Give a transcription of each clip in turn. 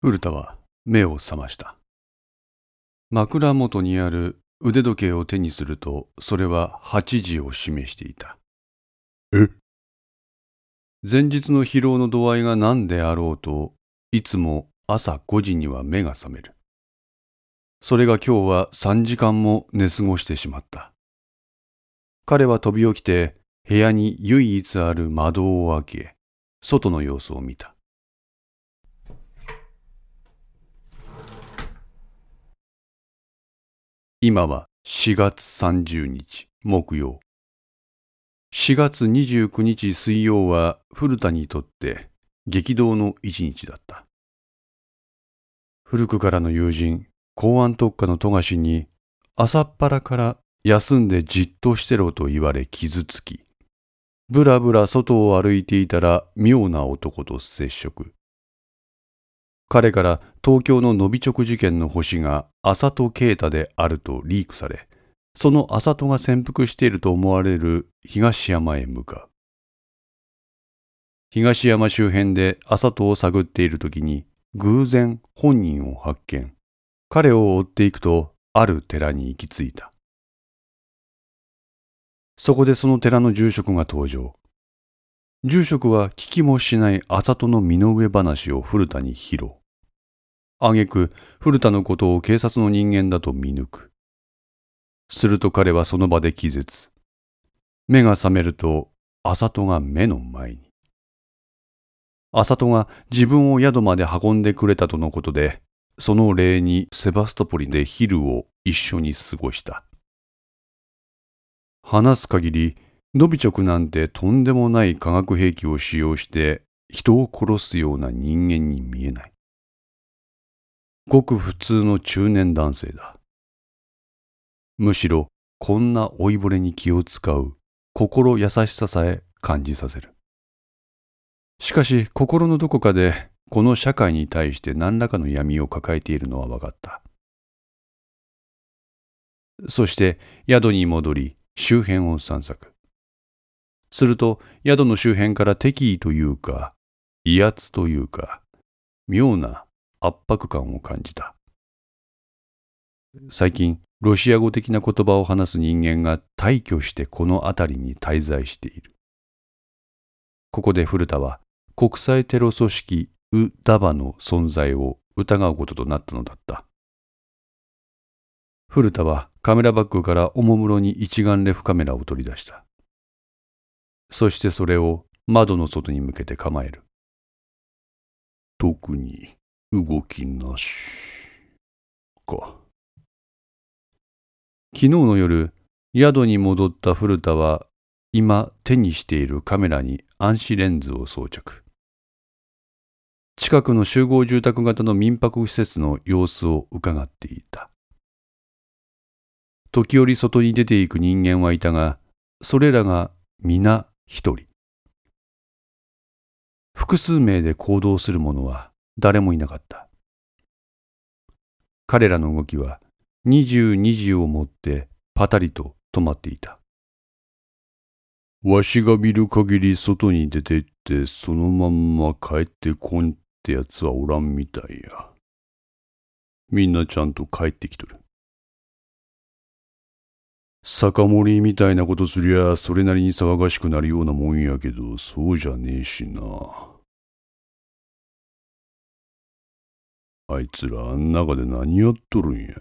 古田は目を覚ました。枕元にある腕時計を手にすると、それは8時を示していた。え？前日の疲労の度合いが何であろうと、いつも朝5時には目が覚める。それが今日は3時間も寝過ごしてしまった。彼は飛び起きて部屋に唯一ある窓を開け、外の様子を見た。今は4月30日木曜。4月29日水曜は古田にとって激動の一日だった。古くからの友人、公安特化の富樫に朝っぱらから休んでじっとしてろと言われ傷つき、ぶらぶら外を歩いていたら妙な男と接触。彼から東京の伸び直事件の星が浅戸啓太であるとリークされ、その浅戸が潜伏していると思われる東山へ向かう。東山周辺で浅戸を探っている時に偶然本人を発見。彼を追っていくとある寺に行き着いた。そこでその寺の住職が登場。住職は聞きもしない浅戸の身の上話を古田に披露。挙句古田のことを警察の人間だと見抜く。すると彼はその場で気絶。目が覚めると浅戸が目の前に。浅戸が自分を宿まで運んでくれたとのことで、その礼にセバストポリで昼を一緒に過ごした。話す限り、ノビチョクなんてとんでもない化学兵器を使用して人を殺すような人間に見えない。ごく普通の中年男性だ。むしろこんな老いぼれに気を使う心優しささえ感じさせる。しかし心のどこかでこの社会に対して何らかの闇を抱えているのは分かった。そして宿に戻り周辺を散策。すると宿の周辺から敵意というか威圧というか妙な圧迫感を感じた。最近ロシア語的な言葉を話す人間が大挙してこの辺りに滞在している。ここで古田は国際テロ組織ウ・ダバの存在を疑うこととなったのだった。古田はカメラバッグからおもむろに一眼レフカメラを取り出した。そしてそれを窓の外に向けて構える。特に動きなし。か。昨日の夜、宿に戻った古田は今手にしているカメラに暗視レンズを装着。近くの集合住宅型の民泊施設の様子を伺っていた。時折外に出ていく人間はいたが、それらが皆一人。複数名で行動する者は誰もいなかった。彼らの動きは22時をもってパタリと止まっていた。わしが見る限り外に出て行ってそのまんま帰ってこんってやつはおらんみたいや。みんなちゃんと帰ってきとる。酒盛りみたいなことすりゃそれなりに騒がしくなるようなもんやけどそうじゃねえしな。あいつらあん中で何やっとるんや。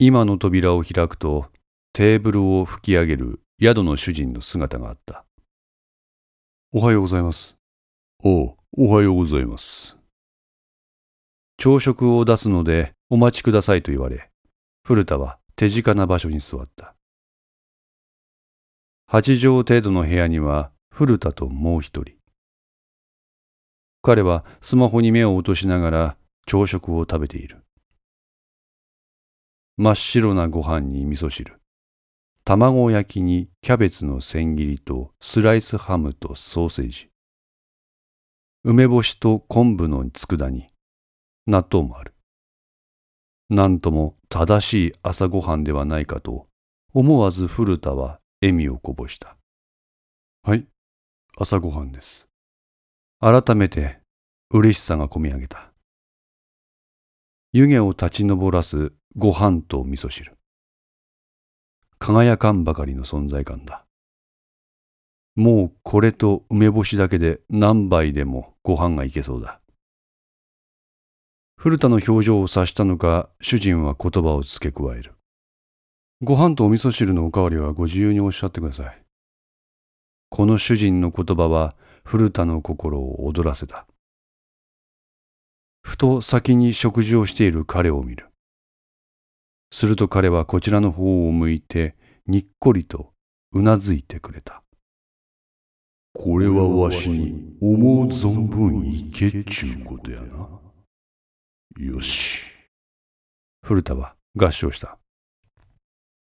今の扉を開くとテーブルを吹き上げる宿の主人の姿があった。おはようございます。おう、おはようございます。朝食を出すのでお待ちくださいと言われ、古田は手近な場所に座った。八畳程度の部屋には古田ともう一人。彼はスマホに目を落としながら朝食を食べている。真っ白なご飯に味噌汁。卵焼きにキャベツの千切りとスライスハムとソーセージ。梅干しと昆布の佃煮。納豆もある。なんとも正しい朝ごはんではないかと思わず古田は笑みをこぼした。はい、朝ごはんです。改めて嬉しさがこみ上げた。湯気を立ち上らすご飯と味噌汁。輝かんばかりの存在感だ。もうこれと梅干しだけで何杯でもご飯がいけそうだ。古田の表情を察したのか、主人は言葉を付け加える。ご飯とお味噌汁のおかわりはご自由におっしゃってください。この主人の言葉は古田の心を躍らせた。ふと先に食事をしている彼を見る。すると彼はこちらの方を向いてにっこりとうなずいてくれた。これはわしに思う存分いけっちゅうことやな。よし、古田は合唱した。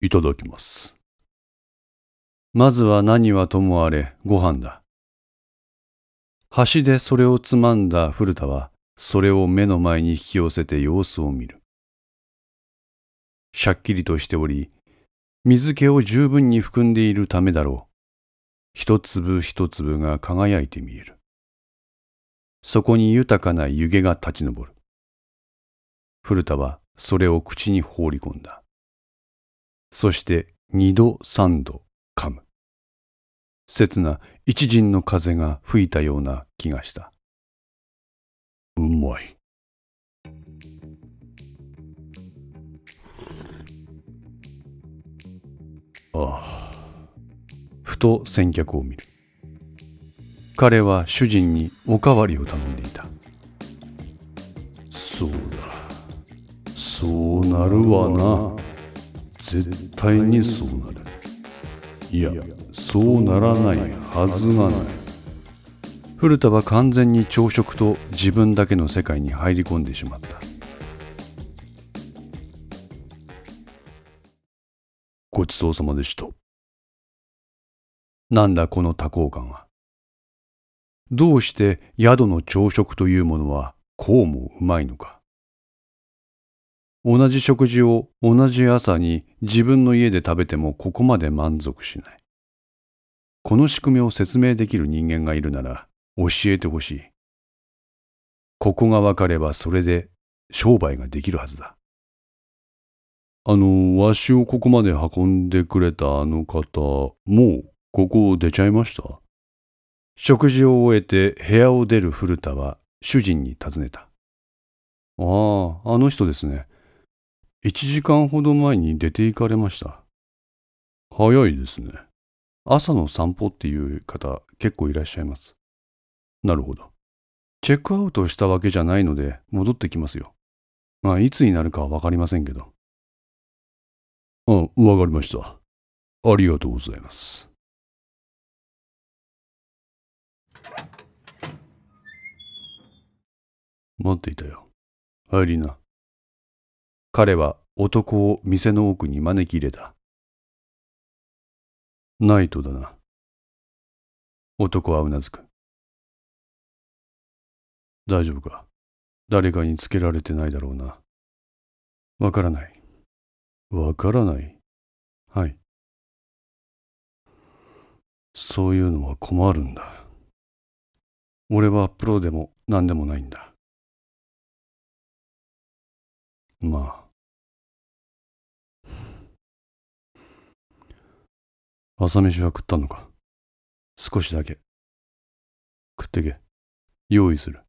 いただきます。まずは何はともあれご飯だ。端でそれをつまんだ古田はそれを目の前に引き寄せて様子を見る。しゃっきりとしており、水気を十分に含んでいるためだろう。一粒一粒が輝いて見える。そこに豊かな湯気が立ち上る。古田はそれを口に放り込んだ。そして二度三度噛む。刹那一陣の風が吹いたような気がした。うまい。ああ。ふと先客を見る。彼は主人におかわりを頼んでいた。そうだ。そうなるわな。絶対にそうなる。いや、そうならないはずがない。古田は完全に朝食と自分だけの世界に入り込んでしまった。ごちそうさまでした。なんだこの多幸感は。どうして宿の朝食というものはこうもうまいのか。同じ食事を同じ朝に自分の家で食べてもここまで満足しない。この仕組みを説明できる人間がいるなら教えてほしい。ここが分かればそれで商売ができるはずだ。あの、わしをここまで運んでくれたあの方、もうここを出ちゃいました？食事を終えて部屋を出る古田は主人に尋ねた。ああ、あの人ですね。一時間ほど前に出て行かれました。早いですね。朝の散歩っていう方結構いらっしゃいます。なるほど。チェックアウトしたわけじゃないので戻ってきますよ。まあいつになるかはわかりませんけど。あ、わかりました。ありがとうございます。待っていたよ。入りな。彼は男を店の奥に招き入れた。ナイトだな。男はうなずく。大丈夫か？誰かにつけられてないだろうな。わからない。わからない？はい。そういうのは困るんだ。俺はプロでも何でもないんだ。まあ。朝飯は食ったのか？少しだけ。食ってけ。用意する。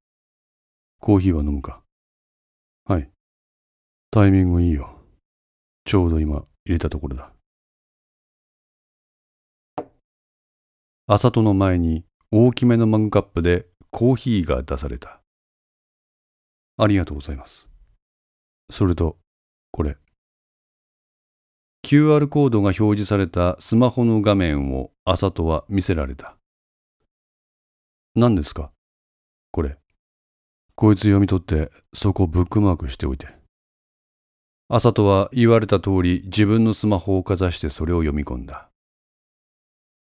コーヒーは飲むか？はい。タイミングいいよ。ちょうど今入れたところだ。朝との前に大きめのマグカップでコーヒーが出された。ありがとうございます。それと、これ。QR コードが表示されたスマホの画面を朝とは見せられた。何ですか？これ。こいつ読み取ってそこブックマークしておいて。朝とは言われた通り自分のスマホをかざしてそれを読み込んだ。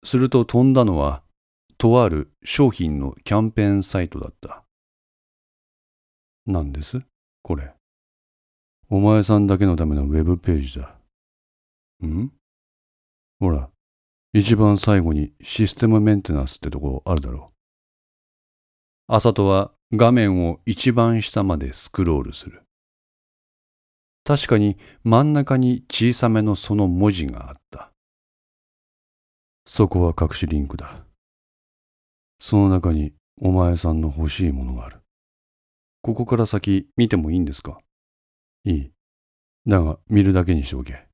すると飛んだのは、とある商品のキャンペーンサイトだった。何です？これ。お前さんだけのためのウェブページだ。ん？ほら、一番最後にシステムメンテナンスってとこあるだろう。あさとは画面を一番下までスクロールする。確かに真ん中に小さめのその文字があった。そこは隠しリンクだ。その中にお前さんの欲しいものがある。ここから先見てもいいんですか？いい。だが見るだけにしておけ。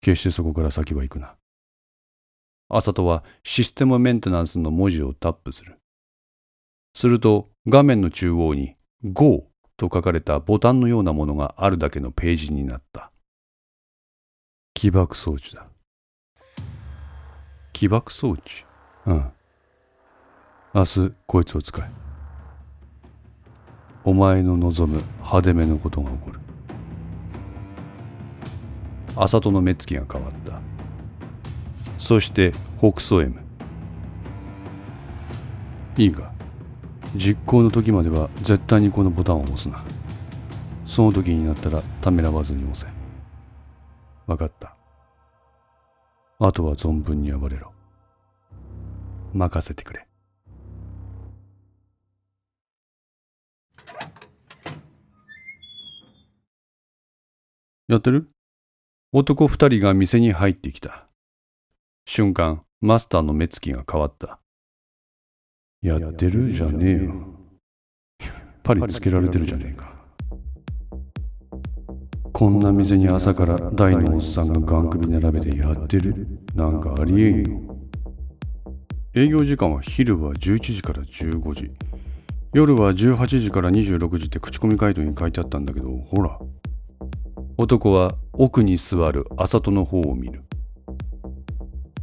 決してそこから先は行くな。あさとはシステムメンテナンスの文字をタップする。すると画面の中央に Go と書かれたボタンのようなものがあるだけのページになった。起爆装置だ。起爆装置？うん。明日こいつを使え。お前の望む派手めのことが起こる。浅戸の目つきが変わった。そして北総 M。いいか。実行の時までは絶対にこのボタンを押すな。その時になったらためらわずに押せ。わかった。あとは存分に暴れろ。任せてくれ。やってる？男二人が店に入ってきた。瞬間、マスターの目つきが変わった。やってるじゃねえよ。パリつけられてるじゃねえか。こんな店に朝から大のおっさんがガン首並べてやってるなんかありえんよ。営業時間は昼は11時から15時。夜は18時から26時って口コミ回答に書いてあったんだけど、ほら。男は奥に座る麻戸の方を見る。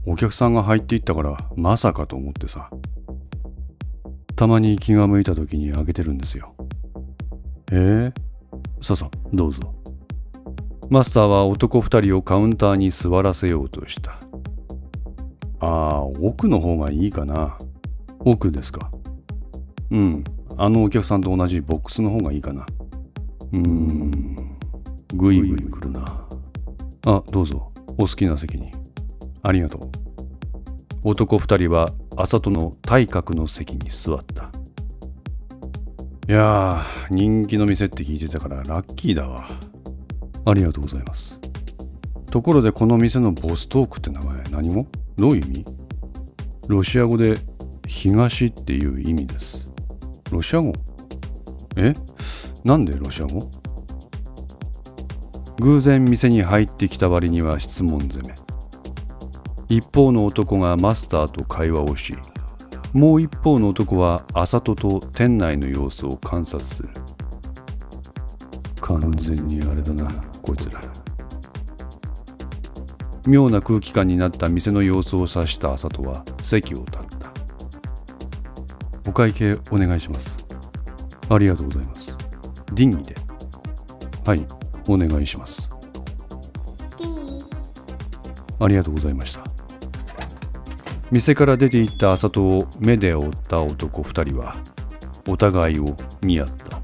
お客さんが入っていったからまさかと思ってさ。たまに気が向いた時に開けてるんですよ。ええささ、どうぞ。マスターは男二人をカウンターに座らせようとした。ああ、奥の方がいいかな。奥ですか。うん、あのお客さんと同じボックスの方がいいかな。うーん、ぐいぐい来るな。あ、どうぞ、お好きな席に。ありがとう。男二人は朝との体格の席に座った。いやー人気の店って聞いてたからラッキーだわ。ありがとうございます。ところでこの店のボストークって名前何語どういう意味？ロシア語で東っていう意味です。ロシア語？え？なんでロシア語？偶然店に入ってきた割には質問攻め。一方の男がマスターと会話をしもう一方の男は麻戸と店内の様子を観察する。完全にあれだなこいつら。妙な空気感になった店の様子を察した麻戸は席を立った。お会計お願いします。ありがとうございます。ディンギではい。お願いします。ありがとうございました。店から出て行った麻戸を目で追った男二人はお互いを見合った。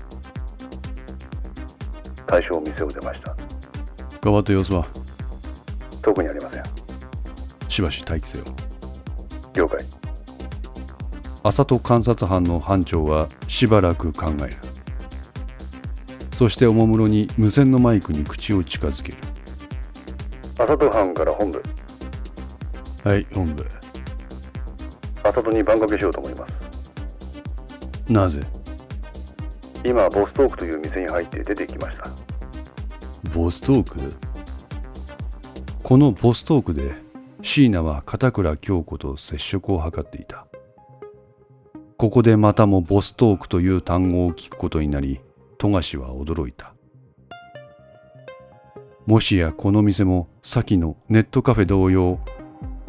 大将店を出ました。変わった様子は？特にありません。しばし待機せよ。了解。麻戸観察班の班長はしばらく考えるそしておもむろに無線のマイクに口を近づける。麻戸班から本部。はい本部。浅戸に番掛けしようと思います。なぜ？今ボストークという店に入って出てきました。ボストーク？このボストークで椎名は片倉京子と接触を図っていた。ここでまたもボストークという単語を聞くことになり富樫は驚いた。もしやこの店も先のネットカフェ同様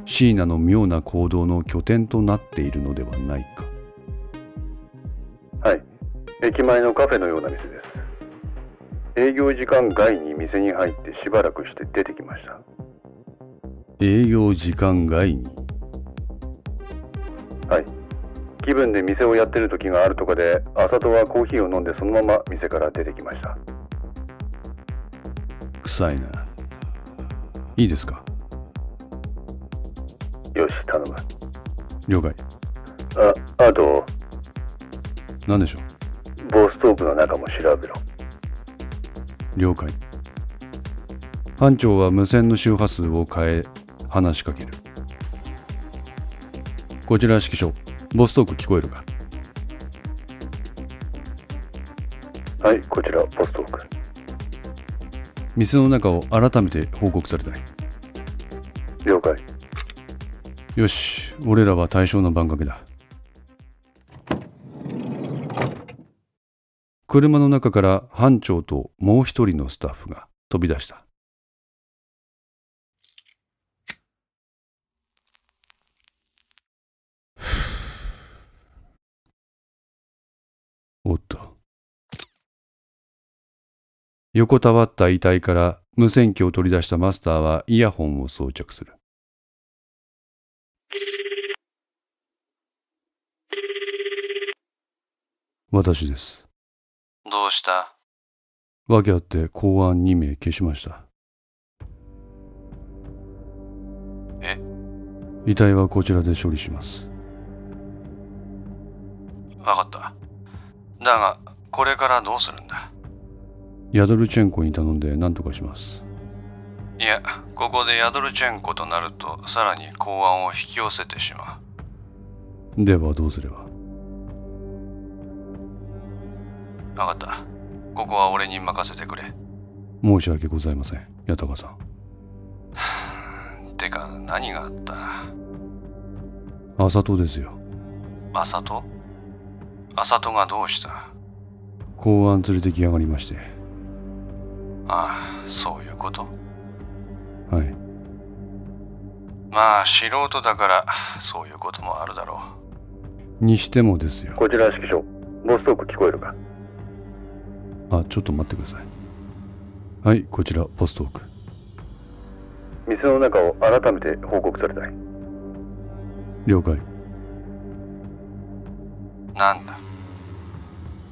椎名の妙な行動の拠点となっているのではないか。はい。駅前のカフェのような店です。営業時間外に店に入ってしばらくして出てきました。営業時間外に？気分で店をやってる時があるとかで朝とはコーヒーを飲んでそのまま店から出てきました臭いないいですか？よ了解。あ、あと、何でしょボストークの中も調べろ。う了解。班長は無線の周波数を変え、話しかける。こちら指揮所、ボストーク聞こえるか？はい、こちら、ボストーク。店の中を改めて報告されたい。了解。よし、俺らは対象の番掛けだ。車の中から班長ともう一人のスタッフが飛び出した。おっと。横たわった遺体から無線機を取り出したマスターはイヤホンを装着する。私です。どうした？訳あって公安2名消しました。え？遺体はこちらで処理します。わかった。だが、これからどうするんだ？ヤドルチェンコに頼んで何とかします。いや、ここでヤドルチェンコとなると、さらに公安を引き寄せてしまではどうすれば？う。わかった。ここは俺に任せてくれ。申し訳ございません。八高さん。てか、何があった？朝戸ですよ。マサトアサトがどうした？公安連れてきやがりまして。ああ、そういうこと？はい。まあ、素人だから、そういうこともあるだろにしてもですよ。こちら指揮所、ボストーク聞こえるか？あ、ちょっと待ってください。はい、こちら、ポストーク。店の中を改めて報告されたい。了解。う。なんだ？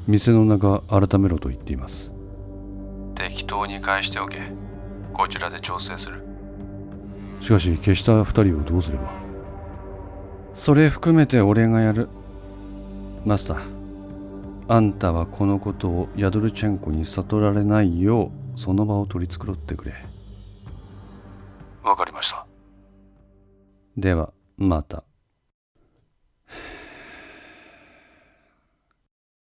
店の中改めろと言っています。適当に返しておけ。こちらで調整する。しかし、消した二人をどうすれば？それ含めて俺がやる。マスター、あんたはこのことをヤドルチェンコに悟られないよう、その場を取り繕ってくれ。わかりました。では、また。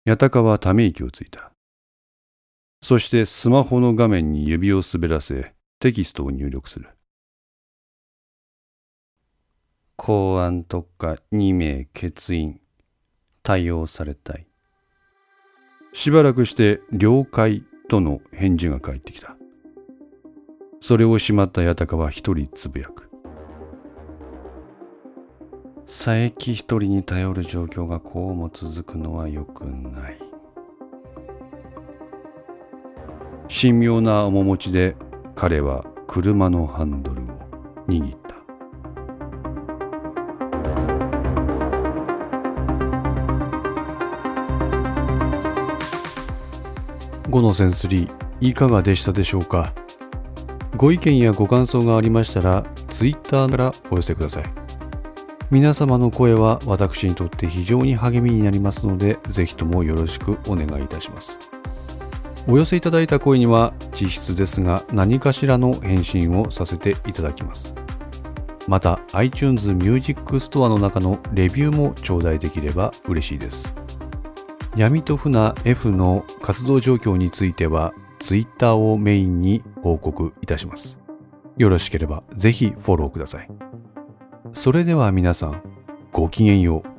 八高はため息をついた。そしてスマホの画面に指を滑らせ、テキストを入力する。公安特化2名欠員。対応されたい。しばらくして了解との返事が返ってきた。それをしまった八高は一人つぶやく。佐伯一人に頼る状況がこうも続くのは良くない。神妙な面持ちで彼は車のハンドルを握った。5のセンスリーいかがでしたでしょうか？ご意見やご感想がありましたら Twitter からお寄せください皆様の声は私にとって非常に励みになりますのでぜひともよろしくお願いいたします。お寄せいただいた声には実質ですが何かしらの返信をさせていただきます。また iTunes Music Store の中のレビューも頂戴できれば嬉しいです。闇と船 F の活動状況については Twitter をメインに報告いたします。よろしければぜひフォローください。それでは皆さんごきげんよう。